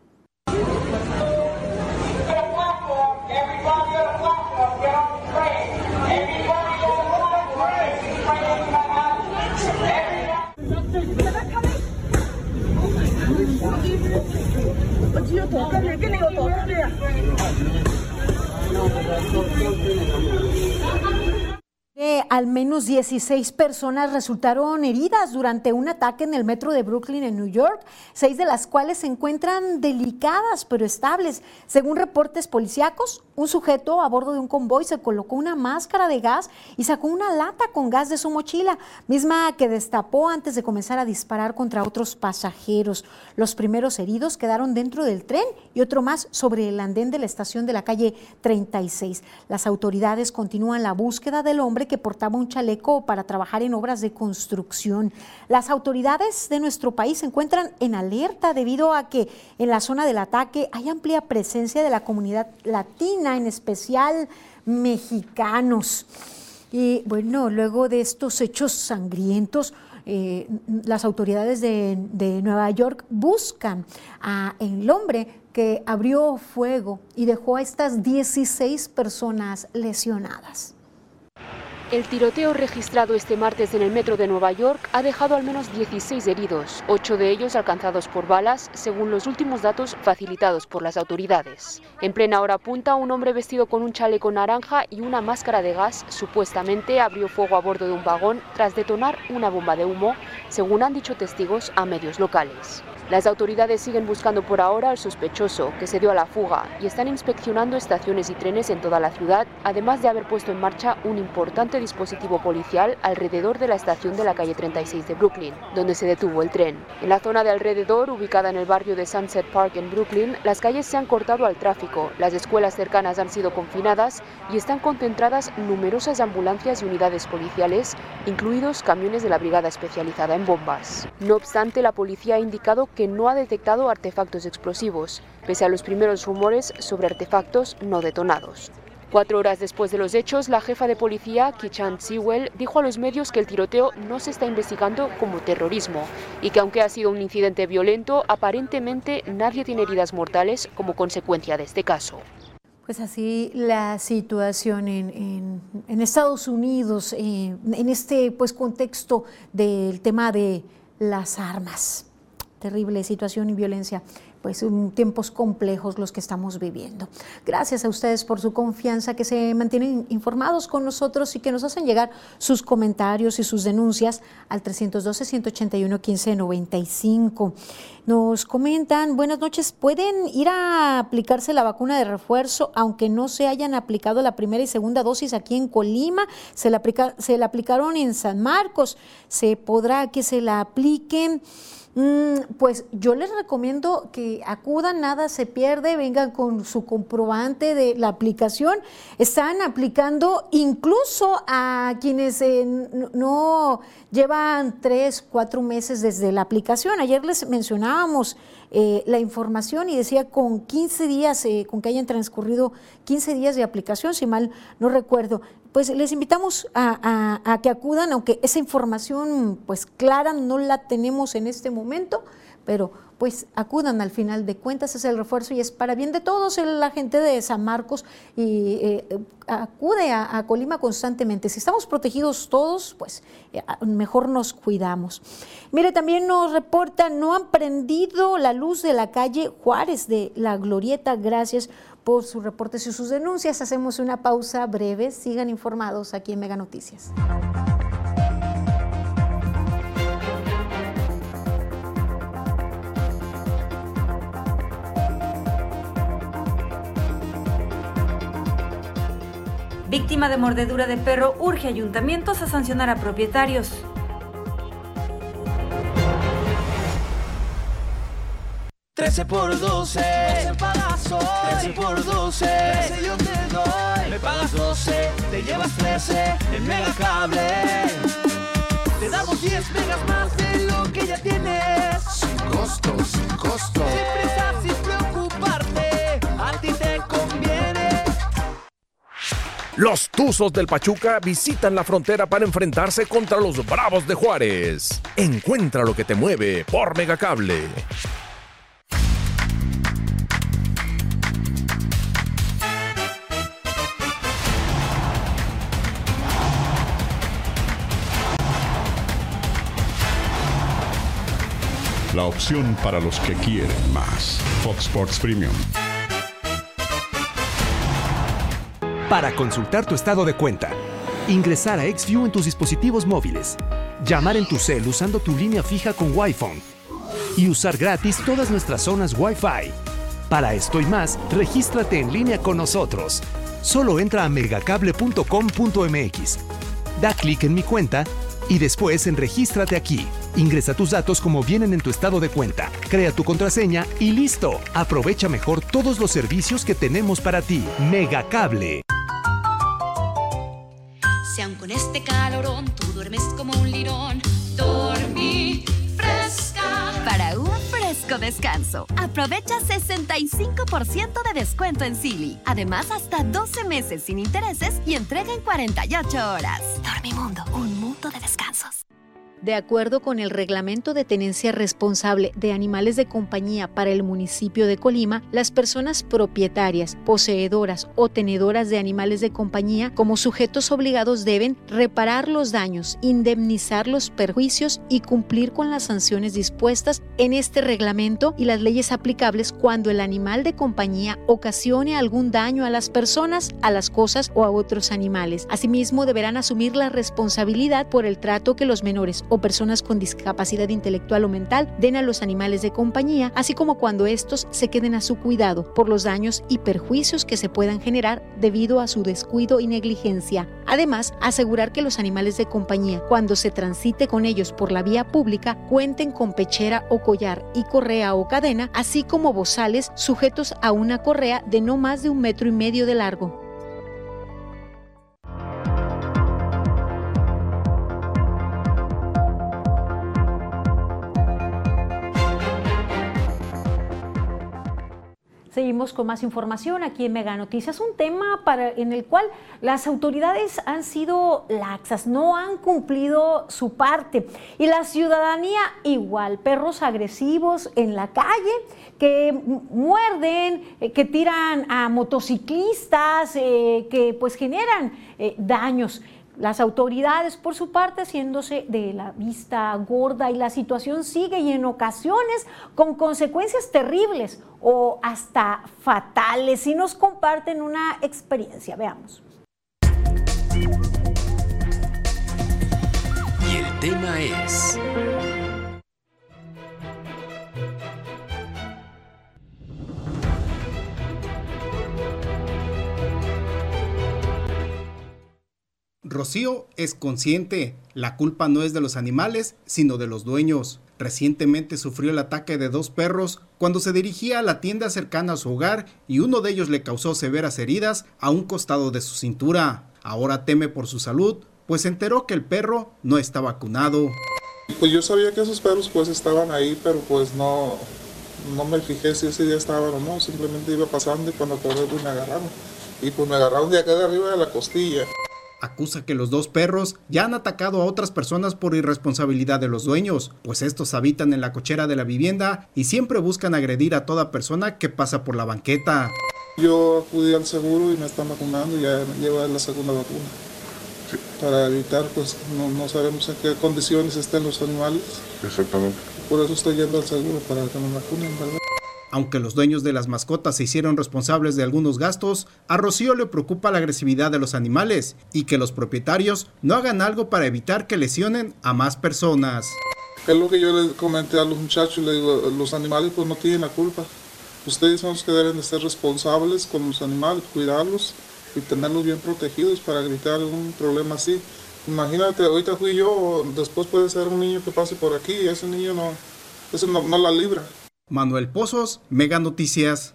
Al menos 16 personas resultaron heridas durante un ataque en el metro de Brooklyn en New York, seis de las cuales se encuentran delicadas pero estables. Según reportes policíacos, un sujeto a bordo de un convoy se colocó una máscara de gas y sacó una lata con gas de su mochila, misma que destapó antes de comenzar a disparar contra otros pasajeros. Los primeros heridos quedaron dentro del tren y otro más sobre el andén de la estación de la calle 36. Las autoridades continúan la búsqueda del hombre que portaba un chaleco para trabajar en obras de construcción. Las autoridades de nuestro país se encuentran en alerta debido a que en la zona del ataque hay amplia presencia de la comunidad latina, en especial mexicanos. Y bueno, luego de estos hechos sangrientos, eh, las autoridades de, de, Nueva York buscan al hombre que abrió fuego y dejó a estas 16 personas lesionadas. El tiroteo registrado este martes en el metro de Nueva York ha dejado al menos 16 heridos, ocho de ellos alcanzados por balas, según los últimos datos facilitados por las autoridades. En plena hora punta, un hombre vestido con un chaleco naranja y una máscara de gas supuestamente abrió fuego a bordo de un vagón tras detonar una bomba de humo, según han dicho testigos a medios locales. Las autoridades siguen buscando por ahora al sospechoso que se dio a la fuga y están inspeccionando estaciones y trenes en toda la ciudad, además de haber puesto en marcha un importante dispositivo policial alrededor de la estación de la calle 36 de Brooklyn, donde se detuvo el tren. En la zona de alrededor, ubicada en el barrio de Sunset Park en Brooklyn, las calles se han cortado al tráfico, las escuelas cercanas han sido confinadas y están concentradas numerosas ambulancias y unidades policiales, incluidos camiones de la brigada especializada en bombas. No obstante, la policía ha indicado que no ha detectado artefactos explosivos, pese a los primeros rumores sobre artefactos no detonados. Cuatro horas después de los hechos, la jefa de policía, Kichan Sewell, dijo a los medios que el tiroteo no se está investigando como terrorismo y que aunque ha sido un incidente violento, aparentemente nadie tiene heridas mortales como consecuencia de este caso. Pues así la situación en, Estados Unidos, eh, en este pues, contexto del tema de las armas terrible situación y violencia, pues tiempos complejos los que estamos viviendo. Gracias a ustedes por su confianza, que se mantienen informados con nosotros y que nos hacen llegar sus comentarios y sus denuncias al 312-181-1595. Nos comentan, buenas noches, ¿pueden ir a aplicarse la vacuna de refuerzo aunque no se hayan aplicado la primera y segunda dosis aquí en Colima? Se la, se la aplicaron en San Marcos, ¿se podrá que se la apliquen? Mm, pues yo les recomiendo que acudan, nada se pierde, vengan con su comprobante de la aplicación. Están aplicando incluso a quienes eh, no llevan tres, cuatro meses desde la aplicación. Ayer les mencionábamos eh, la información y decía con 15 días, eh, con que hayan transcurrido 15 días de aplicación, si mal no recuerdo pues les invitamos a, que acudan, aunque esa información pues clara no la tenemos en este momento, pero pues acudan al final de cuentas, es el refuerzo y es para bien de todos, la gente de San Marcos y eh, acude a, Colima constantemente. Si estamos protegidos todos, pues eh, mejor nos cuidamos. Mire, también nos reporta, no han prendido la luz de la calle Juárez de la Glorieta, gracias por sus reportes y sus denuncias. Hacemos una pausa breve. Sigan informados aquí en Mega Noticias. Víctima de mordedura de perro urge ayuntamientos a sancionar a propietarios. 13 por 12, 12 pagas hoy. 13 por 12, 13 yo te doy. Me pagas 12, te llevas 13 en Megacable. Te damos 10 megas más de lo que ya tienes. Sin costo, sin costo. Sin prisa, sin preocuparte, a ti te conviene. Los Tuzos del Pachuca visitan la frontera para enfrentarse contra los Bravos de Juárez. Encuentra lo que te mueve por Megacable. La opción para los que quieren más. Fox Sports Premium. Para consultar tu estado de cuenta, ingresar a XView en tus dispositivos móviles, llamar en tu cel usando tu línea fija con Wi-Fi y usar gratis todas nuestras zonas Wi-Fi. Para esto y más, regístrate en línea con nosotros. Solo entra a megacable.com.mx. Da clic en mi cuenta y después en Regístrate aquí. Ingresa tus datos como vienen en tu estado de cuenta, crea tu contraseña y listo. Aprovecha mejor todos los servicios que tenemos para ti. Megacable. Si aun con este calorón tú duermes como un lirón, dormí descanso, aprovecha 65% de descuento en Silly. Además, hasta 12 meses sin intereses y entrega en 48 horas. Dormimundo, un mundo de descansos. De acuerdo con el Reglamento de Tenencia Responsable de Animales de Compañía para el municipio de Colima, las personas propietarias, poseedoras o tenedoras de animales de compañía como sujetos obligados deben reparar los daños, indemnizar los perjuicios y cumplir con las sanciones dispuestas en este reglamento y las leyes aplicables cuando el animal de compañía ocasione algún daño a las personas, a las cosas o a otros animales. Asimismo, deberán asumir la responsabilidad por el trato que los menores o personas con discapacidad intelectual o mental den a los animales de compañía, así como cuando estos se queden a su cuidado por los daños y perjuicios que se puedan generar debido a su descuido y negligencia. Además, asegurar que los animales de compañía, cuando se transite con ellos por la vía pública, cuenten con pechera o collar y correa o cadena, así como bozales sujetos a una correa de no más de un metro y medio de largo. Seguimos con más información aquí en Mega Noticias, un tema en el cual las autoridades han sido laxas, no han cumplido su parte y la ciudadanía igual, perros agresivos en la calle que muerden, eh, que tiran a motociclistas, eh, que pues generan eh, daños. Las autoridades, por su parte, haciéndose de la vista gorda y la situación sigue y en ocasiones con consecuencias terribles o hasta fatales. Y nos comparten una experiencia. Veamos. Y el tema es... Rocío es consciente, la culpa no es de los animales, sino de los dueños. Recientemente sufrió el ataque de dos perros cuando se dirigía a la tienda cercana a su hogar y uno de ellos le causó severas heridas a un costado de su cintura. Ahora teme por su salud, pues se enteró que el perro no está vacunado. Pues yo sabía que esos perros pues estaban ahí, pero pues no, no me fijé si ese día estaban o no, simplemente iba pasando y cuando acordé pues me agarraron. Y pues me agarraron de acá de arriba de la costilla acusa que los dos perros ya han atacado a otras personas por irresponsabilidad de los dueños, pues estos habitan en la cochera de la vivienda y siempre buscan agredir a toda persona que pasa por la banqueta. Yo acudí al seguro y me están vacunando y ya lleva la segunda vacuna. Para evitar, pues no, no, sabemos en qué condiciones estén los animales. Exactamente. Por eso estoy yendo al seguro, para que me vacunen, ¿verdad? Aunque los dueños de las mascotas se hicieron responsables de algunos gastos, a Rocío le preocupa la agresividad de los animales y que los propietarios no hagan algo para evitar que lesionen a más personas. Es lo que yo le comenté a los muchachos, digo, los animales pues no tienen la culpa. Ustedes son los que deben de ser responsables con los animales, cuidarlos y tenerlos bien protegidos para evitar un problema así. Imagínate, ahorita fui yo, después puede ser un niño que pase por aquí y ese niño no, eso no, no la libra. Manuel Pozos, Mega Noticias.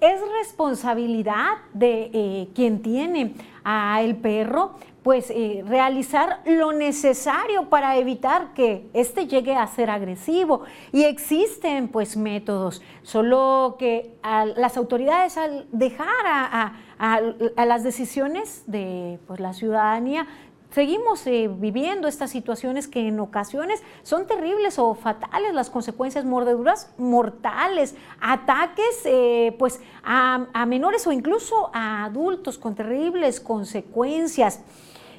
Es responsabilidad de eh, quien tiene a el perro, pues eh, realizar lo necesario para evitar que éste llegue a ser agresivo. Y existen pues métodos, solo que las autoridades al dejar a, las decisiones de pues, la ciudadanía seguimos eh, viviendo estas situaciones que en ocasiones son terribles o fatales, las consecuencias mordeduras mortales, ataques eh, pues a, a menores o incluso a adultos con terribles consecuencias.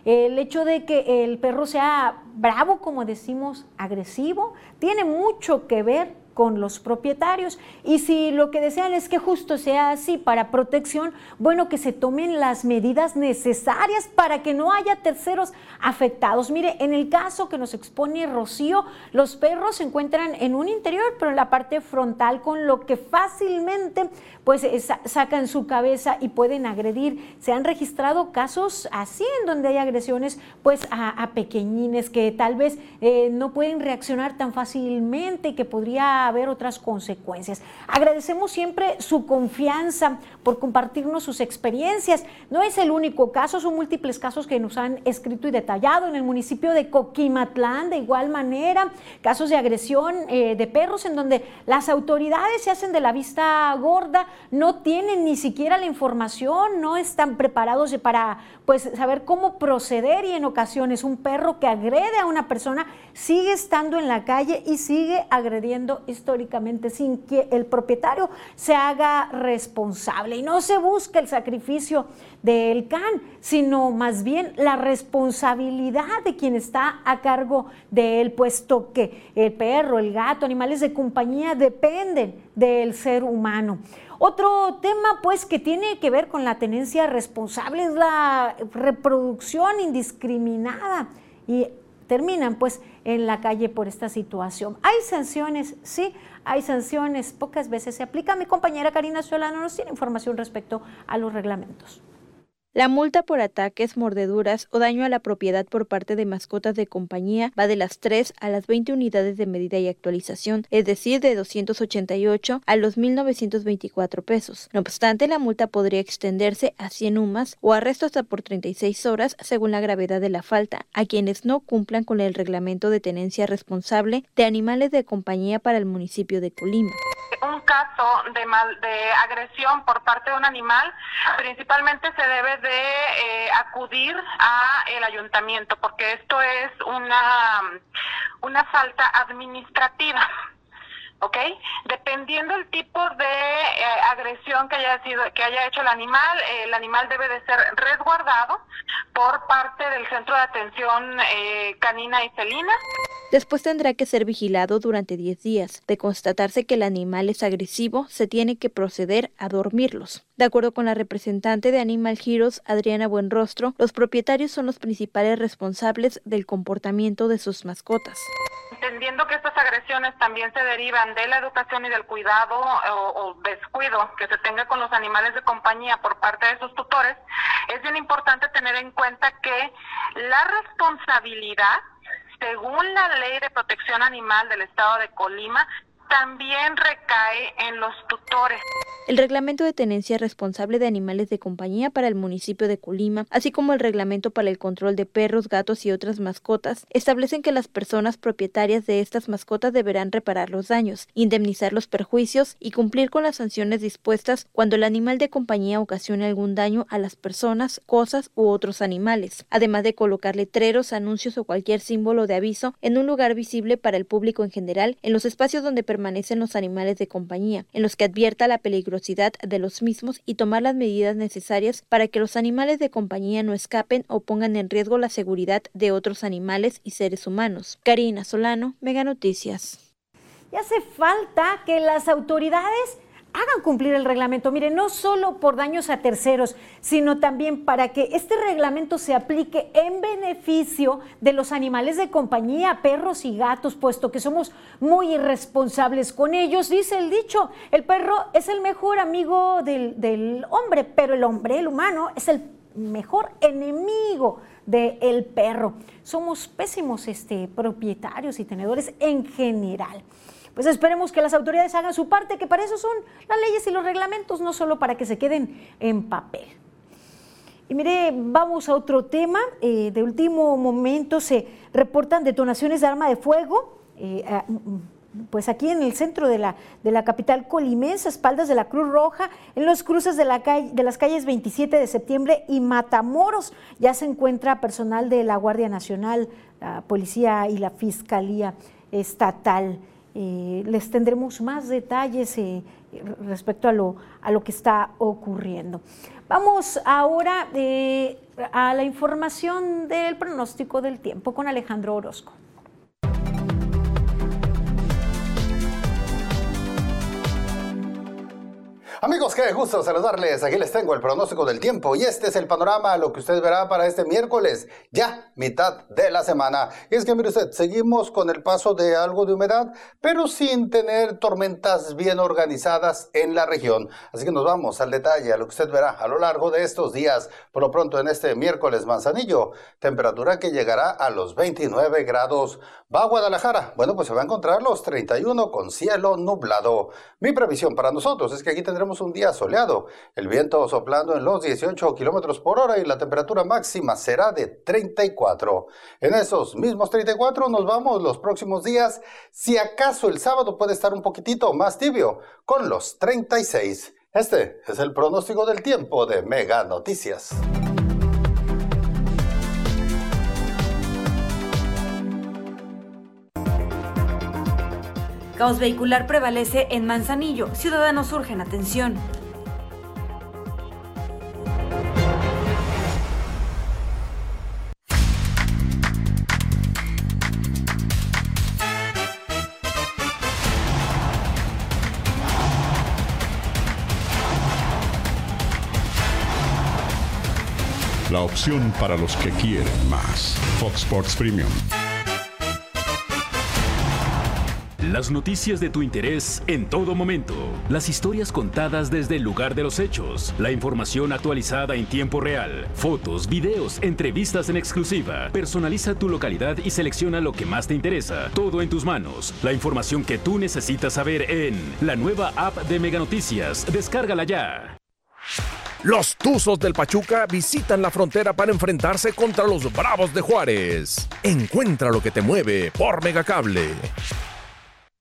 El hecho de que el perro sea bravo, como decimos, agresivo, tiene mucho que ver con los propietarios. Y si lo que desean es que justo sea así para protección, bueno, que se tomen las medidas necesarias para que no haya terceros afectados. Mire, en el caso que nos expone Rocío, los perros se encuentran en un interior, pero en la parte frontal, con lo que fácilmente pues sacan su cabeza y pueden agredir. Se han registrado casos así en donde hay agresiones pues a, pequeñines que tal vez eh, no pueden reaccionar tan fácilmente y que podría haber otras consecuencias. Agradecemos siempre su confianza por compartirnos sus experiencias. No es el único caso, son múltiples casos que nos han escrito y detallado en el municipio de Coquimatlán, de igual manera, casos de agresión eh, de perros en donde las autoridades se hacen de la vista gorda, no tienen ni siquiera la información, no están preparados para pues saber cómo proceder y en ocasiones un perro que agrede a una persona sigue estando en la calle y sigue agrediendo históricamente sin que el propietario se haga responsable y no se busca el sacrificio del can, sino más bien la responsabilidad de quien está a cargo de él, puesto que el perro, el gato, animales de compañía dependen del ser humano. Otro tema pues que tiene que ver con la tenencia responsable es la reproducción indiscriminada y terminan pues en la calle por esta situación. Hay sanciones, sí, hay sanciones, pocas veces se aplica. Mi compañera Karina Solano nos tiene información respecto a los reglamentos. La multa por ataques, mordeduras o daño a la propiedad por parte de mascotas de compañía va de las 3 a las 20 unidades de medida y actualización, es decir, de 288 a los 1.924 pesos. No obstante, la multa podría extenderse a 100 UMAS o arresto hasta por 36 horas según la gravedad de la falta a quienes no cumplan con el reglamento de tenencia responsable de animales de compañía para el municipio de Colima. Un caso de, mal, de agresión por parte de un animal principalmente se debe de eh, acudir a el ayuntamiento porque esto es una una falta administrativa ¿ok? Dependiendo el tipo de eh, agresión que haya sido, que haya hecho el animal, el animal debe de ser resguardado por parte del Centro de Atención eh, Canina y Felina. Después tendrá que ser vigilado durante 10 días. De constatarse que el animal es agresivo, se tiene que proceder a dormirlos. De acuerdo con la representante de Animal Heroes, Adriana Buenrostro, los propietarios son los principales responsables del comportamiento de sus mascotas. Entendiendo que estas agresiones también se derivan de la educación y del cuidado o, descuido que se tenga con los animales de compañía por parte de sus tutores, es bien importante tener en cuenta que la responsabilidad, según la ley de protección animal del estado de Colima, también recae en los tutores. El reglamento de tenencia responsable de animales de compañía para el municipio de Colima, así como el reglamento para el control de perros, gatos y otras mascotas, establecen que las personas propietarias de estas mascotas deberán reparar los daños, indemnizar los perjuicios y cumplir con las sanciones dispuestas cuando el animal de compañía ocasione algún daño a las personas, cosas u otros animales, además de colocar letreros, anuncios o cualquier símbolo de aviso en un lugar visible para el público en general en los espacios donde permanecen los animales de compañía, en los que advierta la peligrosidad de los mismos y tomar las medidas necesarias para que los animales de compañía no escapen o pongan en riesgo la seguridad de otros animales y seres humanos. Karina Solano, Mega Noticias. Y hace falta que las autoridades hagan cumplir el reglamento. Mire, no solo por daños a terceros, sino también para que este reglamento se aplique en beneficio de los animales de compañía, perros y gatos, puesto que somos muy irresponsables con ellos. Dice el dicho, el perro es el mejor amigo del, hombre, pero el hombre, el humano, es el mejor enemigo del perro. Somos pésimos este, propietarios y tenedores en general pues esperemos que las autoridades hagan su parte, que para eso son las leyes y los reglamentos, no solo para que se queden en papel. Y mire, vamos a otro tema. Eh, de último momento se reportan detonaciones de arma de fuego. Eh, pues aquí en el centro de la, de la capital colimense, espaldas de la Cruz Roja, en los cruces de, la calle, de las calles 27 de septiembre y Matamoros, ya se encuentra personal de la Guardia Nacional, la Policía y la Fiscalía Estatal. Les tendremos más detalles eh, respecto a lo, a lo que está ocurriendo. Vamos ahora eh, a la información del pronóstico del tiempo con Alejandro Orozco. Amigos, qué gusto saludarles. Aquí les tengo el pronóstico del tiempo y este es el panorama, lo que usted verá para este miércoles, ya mitad de la semana. Y es que mire usted, seguimos con el paso de algo de humedad, pero sin tener tormentas bien organizadas en la región. Así que nos vamos al detalle, a lo que usted verá a lo largo de estos días. Por lo pronto en este miércoles manzanillo, temperatura que llegará a los 29 grados. Va a Guadalajara. Bueno, pues se va a encontrar los 31 con cielo nublado. Mi previsión para nosotros es que aquí tendremos un día soleado, el viento soplando en los 18 kilómetros por hora y la temperatura máxima será de 34. En esos mismos 34 nos vamos los próximos días, si acaso el sábado puede estar un poquitito más tibio, con los 36. Este es el pronóstico del tiempo de Mega Noticias. Caos vehicular prevalece en Manzanillo. Ciudadanos urgen atención. La opción para los que quieren más. Fox Sports Premium. Las noticias de tu interés en todo momento. Las historias contadas desde el lugar de los hechos. La información actualizada en tiempo real. Fotos, videos, entrevistas en exclusiva. Personaliza tu localidad y selecciona lo que más te interesa. Todo en tus manos. La información que tú necesitas saber en la nueva app de Mega Noticias. Descárgala ya. Los Tuzos del Pachuca visitan la frontera para enfrentarse contra los Bravos de Juárez. Encuentra lo que te mueve por Megacable.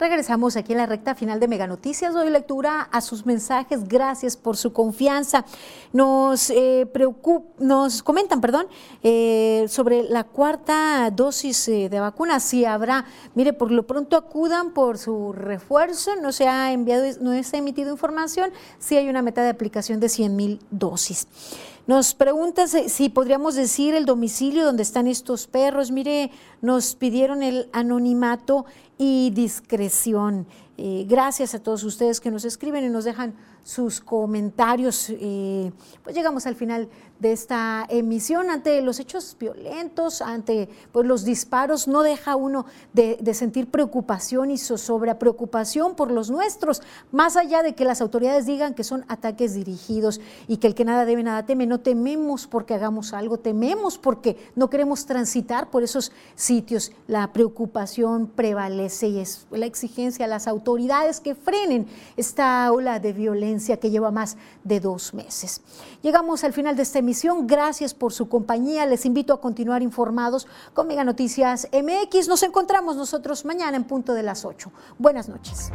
Regresamos aquí en la recta final de Mega Noticias. Doy lectura a sus mensajes. Gracias por su confianza. Nos, eh, nos comentan perdón, eh, sobre la cuarta dosis eh, de vacuna. Si habrá, mire, por lo pronto acudan por su refuerzo. No se ha enviado, no se ha emitido información. Si hay una meta de aplicación de 100 mil dosis. Nos pregunta si podríamos decir el domicilio donde están estos perros. Mire, nos pidieron el anonimato y discreción. Eh, gracias a todos ustedes que nos escriben y nos dejan sus comentarios. Eh, pues llegamos al final de esta emisión ante los hechos violentos, ante pues, los disparos, no deja uno de, sentir preocupación y zozobra, preocupación por los nuestros, más allá de que las autoridades digan que son ataques dirigidos y que el que nada debe, nada teme, no tememos porque hagamos algo, tememos porque no queremos transitar por esos sitios. La preocupación prevalece y es la exigencia a las autoridades que frenen esta ola de violencia que lleva más de dos meses. Llegamos al final de esta Gracias por su compañía. Les invito a continuar informados con Mega Noticias MX. Nos encontramos nosotros mañana en punto de las 8. Buenas noches.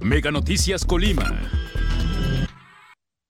Mega Noticias Colima.